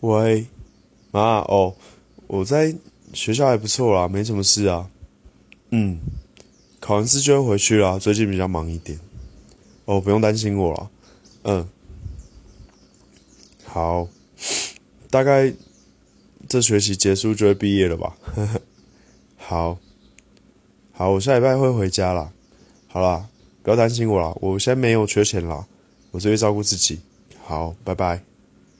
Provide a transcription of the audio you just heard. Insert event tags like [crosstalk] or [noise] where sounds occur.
喂，妈哦，我在学校还不错啦，没什么事啊。嗯，考完试就会回去啦，最近比较忙一点。哦，不用担心我了。嗯，好，大概这学期结束就会毕业了吧？呵 [laughs] 呵好，好，我下礼拜会回家啦。好啦，不要担心我啦，我现在没有缺钱啦，我只会照顾自己。好，拜拜。